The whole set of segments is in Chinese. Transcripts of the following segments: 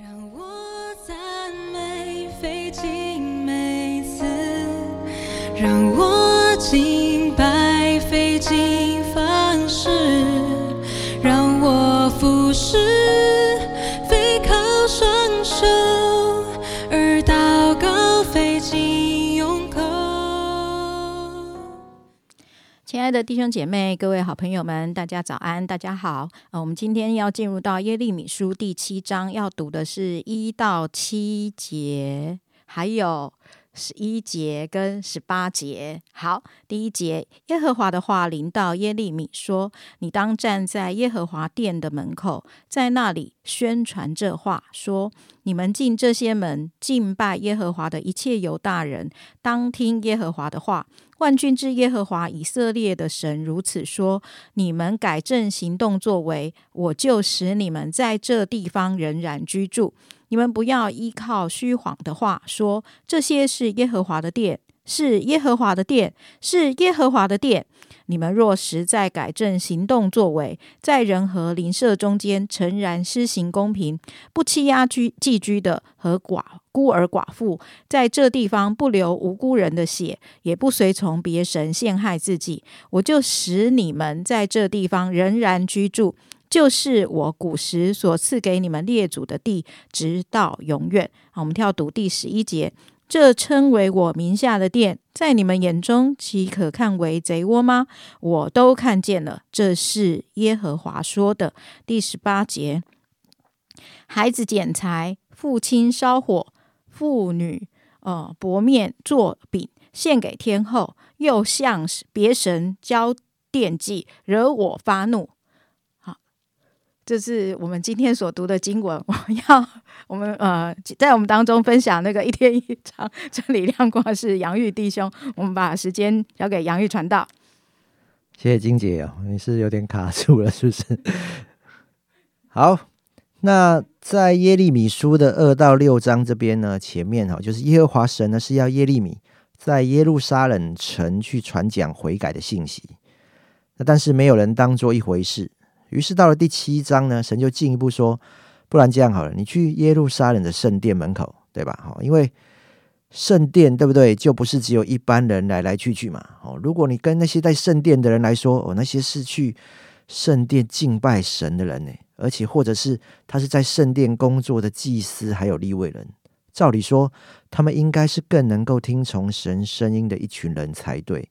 让我赞美费尽每次，让我敬拜费尽方式，让我俯视亲爱的弟兄姐妹、各位好朋友们，大家早安，大家好。呃，我们今天要进入到耶利米书第七章，要读的是一到七节，还有十一节跟十八节。好，第一节，耶和华的话临到耶利米说：“你当站在耶和华殿的门口，在那里宣传这话，说：你们进这些门，敬拜耶和华的一切犹大人，当听耶和华的话。”万军之耶和华以色列的神如此说：你们改正行动作为，我就使你们在这地方仍然居住。你们不要依靠虚谎的话说这些是耶和华的殿，是耶和华的殿，是耶和华的殿。你们若实在改正行动作为，在人和邻舍中间诚然施行公平，不欺压居寄居的和寡孤儿寡妇，在这地方不流无辜人的血，也不随从别神陷害自己，我就使你们在这地方仍然居住，就是我古时所赐给你们列祖的地，直到永远。好，我们跳读第十一节。这称为我名下的殿，在你们眼中岂可看为贼窝吗？我都看见了，这是耶和华说的。第十八节，孩子剪柴，父亲烧火，妇女呃薄面做饼，献给天后，又向别神交奠祭，惹我发怒。这是我们今天所读的经文。我要我们呃在我们当中分享那个一天一章，这里亮光是杨玉弟兄。我们把时间交给杨玉传道。谢谢金姐哦，你是有点卡住了，是不是？好，那在耶利米书的二到六章这边呢，前面哈就是耶和华神呢是要耶利米在耶路撒冷城去传讲悔改的信息，那但是没有人当做一回事。于是到了第七章呢，神就进一步说，不然这样好了，你去耶路撒冷的圣殿门口，对吧？哈，因为圣殿对不对？就不是只有一般人来来去去嘛。哦，如果你跟那些在圣殿的人来说，哦，那些是去圣殿敬拜神的人呢，而且或者是他是在圣殿工作的祭司，还有立位人，照理说，他们应该是更能够听从神声音的一群人才对。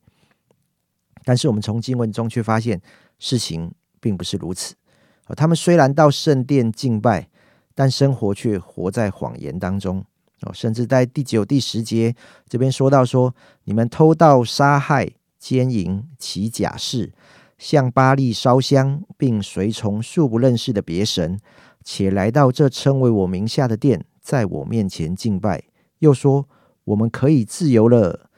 但是我们从经文中却发现，事情并不是如此。他们虽然到圣殿敬拜，但生活却活在谎言当中。哦，甚至在第九、第十节这边说到说，你们偷盗、杀害、奸淫、起假誓，向巴利烧香，并随从素不认识的别神，且来到这称为我名下的殿，在我面前敬拜，又说我们可以自由了。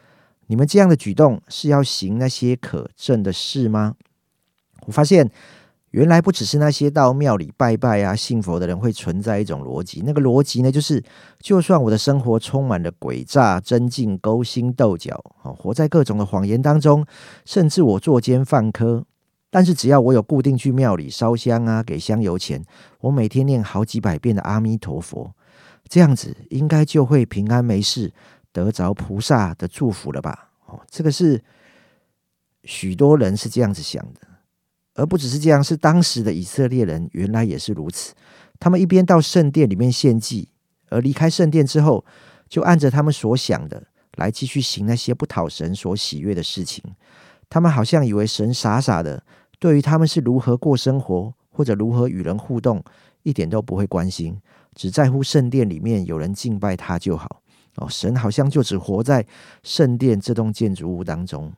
你们这样的举动是要行那些可证的事吗？我发现。原来不只是那些到庙里拜拜啊、信佛的人会存在一种逻辑，那个逻辑呢，就是就算我的生活充满了诡诈、真竞、勾心斗角，啊，活在各种的谎言当中，甚至我作奸犯科，但是只要我有固定去庙里烧香啊、给香油钱，我每天念好几百遍的阿弥陀佛，这样子应该就会平安没事，得着菩萨的祝福了吧？哦，这个是许多人是这样子想的。而不只是这样，是当时的以色列人原来也是如此。他们一边到圣殿里面献祭，而离开圣殿之后，就按着他们所想的来继续行那些不讨神所喜悦的事情。他们好像以为神傻傻的，对于他们是如何过生活或者如何与人互动，一点都不会关心，只在乎圣殿里面有人敬拜他就好。哦，神好像就只活在圣殿这栋建筑物当中。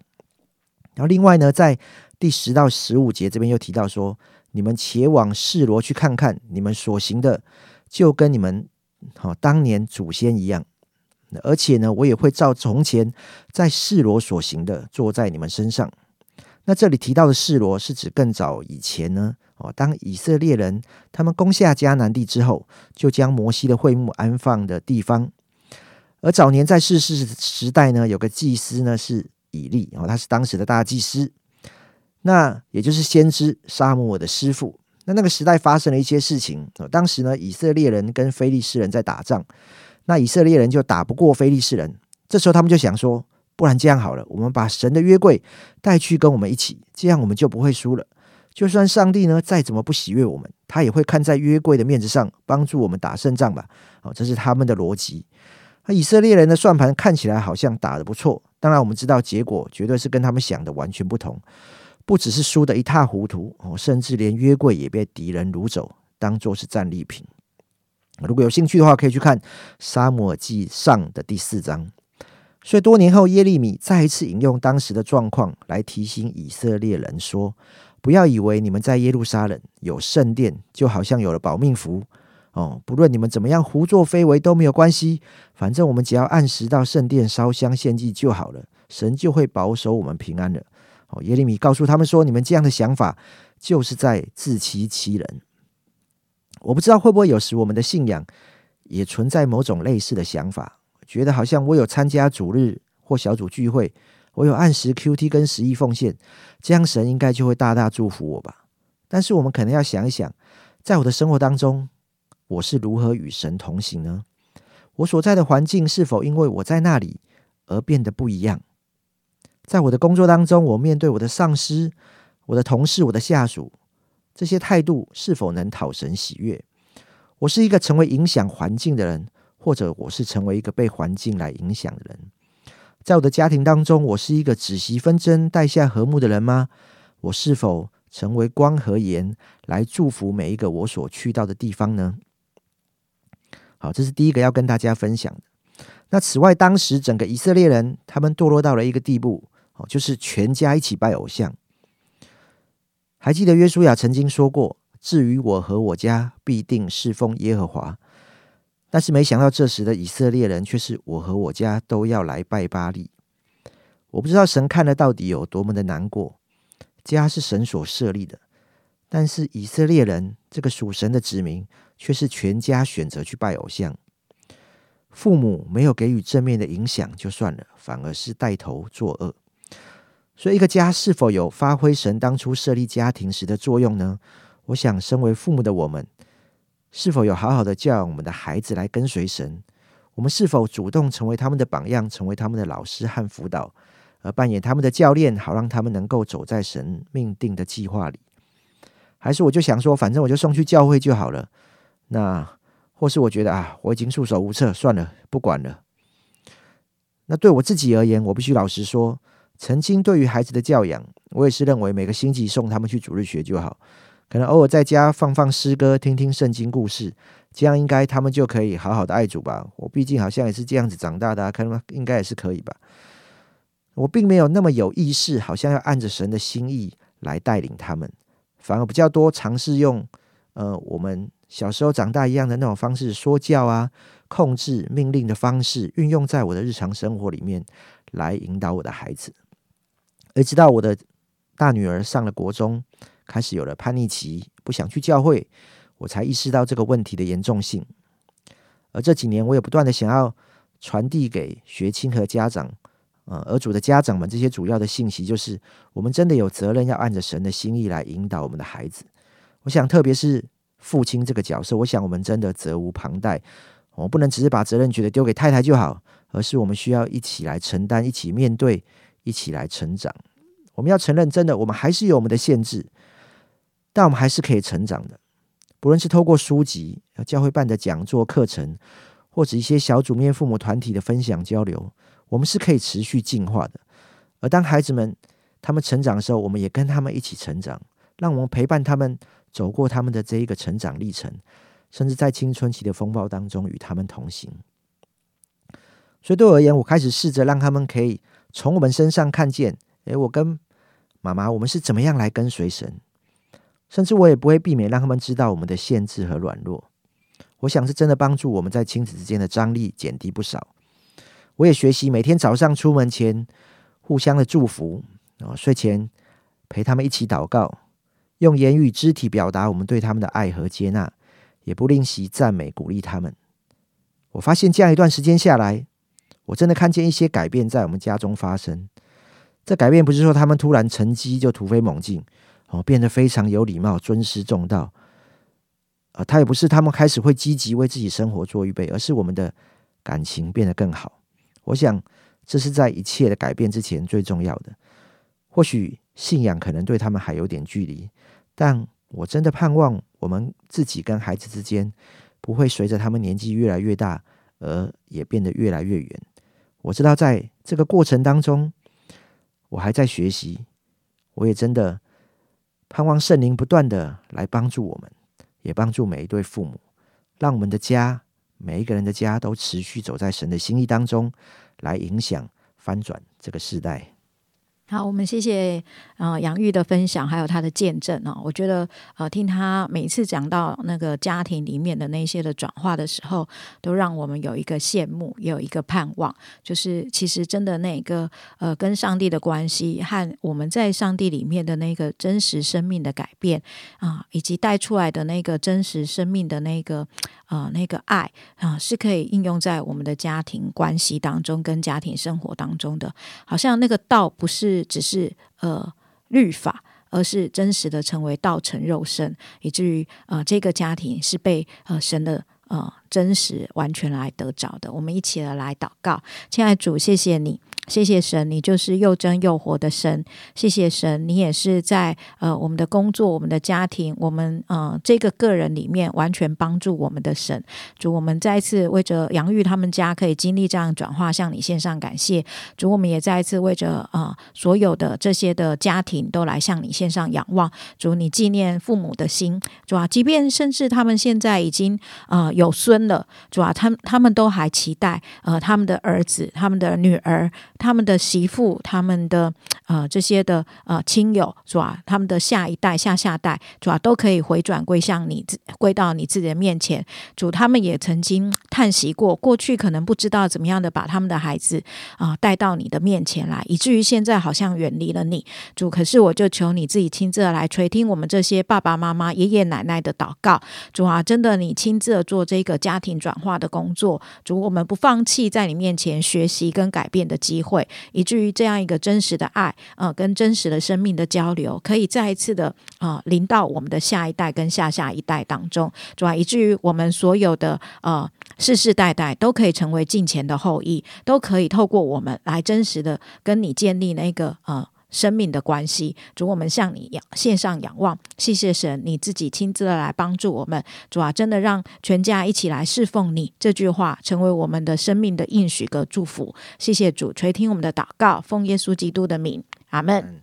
然后另外呢，在第十到十五节这边又提到说：“你们且往示罗去看看，你们所行的就跟你们好当年祖先一样。而且呢，我也会照从前在示罗所行的，坐在你们身上。”那这里提到的示罗是指更早以前呢，哦，当以色列人他们攻下迦南地之后，就将摩西的会幕安放的地方。而早年在世世时代呢，有个祭司呢是以利，哦，他是当时的大祭司。那也就是先知沙姆尔的师傅，那那个时代发生了一些事情，当时呢，以色列人跟非利士人在打仗，那以色列人就打不过非利士人，这时候他们就想说，不然这样好了，我们把神的约柜带去跟我们一起，这样我们就不会输了。就算上帝呢再怎么不喜悦我们，他也会看在约柜的面子上帮助我们打胜仗吧。哦，这是他们的逻辑。那以色列人的算盘看起来好像打得不错，当然我们知道结果绝对是跟他们想的完全不同。不只是输得一塌糊涂哦，甚至连约柜也被敌人掳走，当做是战利品。如果有兴趣的话，可以去看《沙漠耳记上》的第四章。所以多年后，耶利米再一次引用当时的状况来提醒以色列人说：“不要以为你们在耶路撒冷有圣殿，就好像有了保命符哦。不论你们怎么样胡作非为都没有关系，反正我们只要按时到圣殿烧香献祭就好了，神就会保守我们平安了。”耶利米告诉他们说：“你们这样的想法，就是在自欺欺人。我不知道会不会有时我们的信仰也存在某种类似的想法，觉得好像我有参加主日或小组聚会，我有按时 Q T 跟十亿奉献，这样神应该就会大大祝福我吧。但是我们可能要想一想，在我的生活当中，我是如何与神同行呢？我所在的环境是否因为我在那里而变得不一样？”在我的工作当中，我面对我的上司、我的同事、我的下属，这些态度是否能讨神喜悦？我是一个成为影响环境的人，或者我是成为一个被环境来影响的人？在我的家庭当中，我是一个只惜纷争、带下和睦的人吗？我是否成为光和盐，来祝福每一个我所去到的地方呢？好，这是第一个要跟大家分享的。那此外，当时整个以色列人，他们堕落到了一个地步。哦，就是全家一起拜偶像。还记得约书亚曾经说过：“至于我和我家，必定侍奉耶和华。”但是没想到，这时的以色列人却是我和我家都要来拜巴利。我不知道神看了到底有多么的难过。家是神所设立的，但是以色列人这个属神的子民，却是全家选择去拜偶像。父母没有给予正面的影响就算了，反而是带头作恶。所以，一个家是否有发挥神当初设立家庭时的作用呢？我想，身为父母的我们，是否有好好的教养我们的孩子来跟随神？我们是否主动成为他们的榜样，成为他们的老师和辅导，而扮演他们的教练，好让他们能够走在神命定的计划里？还是我就想说，反正我就送去教会就好了？那或是我觉得啊，我已经束手无策，算了，不管了。那对我自己而言，我必须老实说。曾经对于孩子的教养，我也是认为每个星期送他们去主日学就好，可能偶尔在家放放诗歌，听听圣经故事，这样应该他们就可以好好的爱主吧。我毕竟好像也是这样子长大的，可能应该也是可以吧。我并没有那么有意识，好像要按着神的心意来带领他们，反而比较多尝试用呃我们小时候长大一样的那种方式说教啊、控制、命令的方式，运用在我的日常生活里面来引导我的孩子。而直到我的大女儿上了国中，开始有了叛逆期，不想去教会，我才意识到这个问题的严重性。而这几年，我也不断的想要传递给学青和家长，呃，儿主的家长们这些主要的信息，就是我们真的有责任要按着神的心意来引导我们的孩子。我想，特别是父亲这个角色，我想我们真的责无旁贷。我们不能只是把责任觉得丢给太太就好，而是我们需要一起来承担，一起面对。一起来成长。我们要承认，真的，我们还是有我们的限制，但我们还是可以成长的。不论是透过书籍、教会办的讲座课程，或者一些小组面父母团体的分享交流，我们是可以持续进化的。而当孩子们他们成长的时候，我们也跟他们一起成长，让我们陪伴他们走过他们的这一个成长历程，甚至在青春期的风暴当中与他们同行。所以对我而言，我开始试着让他们可以。从我们身上看见，诶，我跟妈妈，我们是怎么样来跟随神？甚至我也不会避免让他们知道我们的限制和软弱。我想是真的帮助我们在亲子之间的张力减低不少。我也学习每天早上出门前互相的祝福啊，睡前陪他们一起祷告，用言语、肢体表达我们对他们的爱和接纳，也不吝惜赞美鼓励他们。我发现这样一段时间下来。我真的看见一些改变在我们家中发生。这改变不是说他们突然成绩就突飞猛进，哦，变得非常有礼貌、尊师重道。啊，他也不是他们开始会积极为自己生活做预备，而是我们的感情变得更好。我想，这是在一切的改变之前最重要的。或许信仰可能对他们还有点距离，但我真的盼望我们自己跟孩子之间不会随着他们年纪越来越大而也变得越来越远。我知道在这个过程当中，我还在学习，我也真的盼望圣灵不断的来帮助我们。也帮助每一对父母，让我们的家，每一个人的家都持续走在神的心意当中，来影响翻转这个时代。好，我们谢谢呃杨玉的分享，还有他的见证哦。我觉得呃听他每次讲到那个家庭里面的那些的转化的时候，都让我们有一个羡慕，也有一个盼望。就是其实真的那个呃跟上帝的关系和我们在上帝里面的那个真实生命的改变啊，以及带出来的那个真实生命的那个呃那个爱啊，是可以应用在我们的家庭关系当中，跟家庭生活当中的。好像那个道不是。只是呃律法，而是真实的成为道成肉身，以至于呃这个家庭是被呃神的呃真实完全来得着的。我们一起来祷告，亲爱主，谢谢你。谢谢神，你就是又真又活的神。谢谢神，你也是在呃我们的工作、我们的家庭、我们呃这个个人里面完全帮助我们的神。主，我们再一次为着杨玉他们家可以经历这样转化，向你献上感谢。主，我们也再一次为着啊所有的这些的家庭都来向你献上仰望。主，你纪念父母的心，主啊，即便甚至他们现在已经呃有孙了，主啊，他他们都还期待呃他们的儿子、他们的女儿。他们的媳妇，他们的呃这些的呃亲友是吧？他们的下一代、下下代是吧？都可以回转归向你，归到你自己的面前。主，他们也曾经叹息过，过去可能不知道怎么样的把他们的孩子啊带到你的面前来，以至于现在好像远离了你。主，可是我就求你自己亲自来垂听我们这些爸爸妈妈、爷爷奶奶的祷告。主啊，真的你亲自做这个家庭转化的工作。主，我们不放弃在你面前学习跟改变的机会。会以至于这样一个真实的爱，呃，跟真实的生命的交流，可以再一次的啊，临到我们的下一代跟下下一代当中，主要？以至于我们所有的呃世世代代都可以成为近前的后裔，都可以透过我们来真实的跟你建立那个呃。生命的关系，主，我们向你仰献上仰望，谢谢神，你自己亲自的来帮助我们，主啊，真的让全家一起来侍奉你，这句话成为我们的生命的应许和祝福。谢谢主垂听我们的祷告，奉耶稣基督的名，阿门。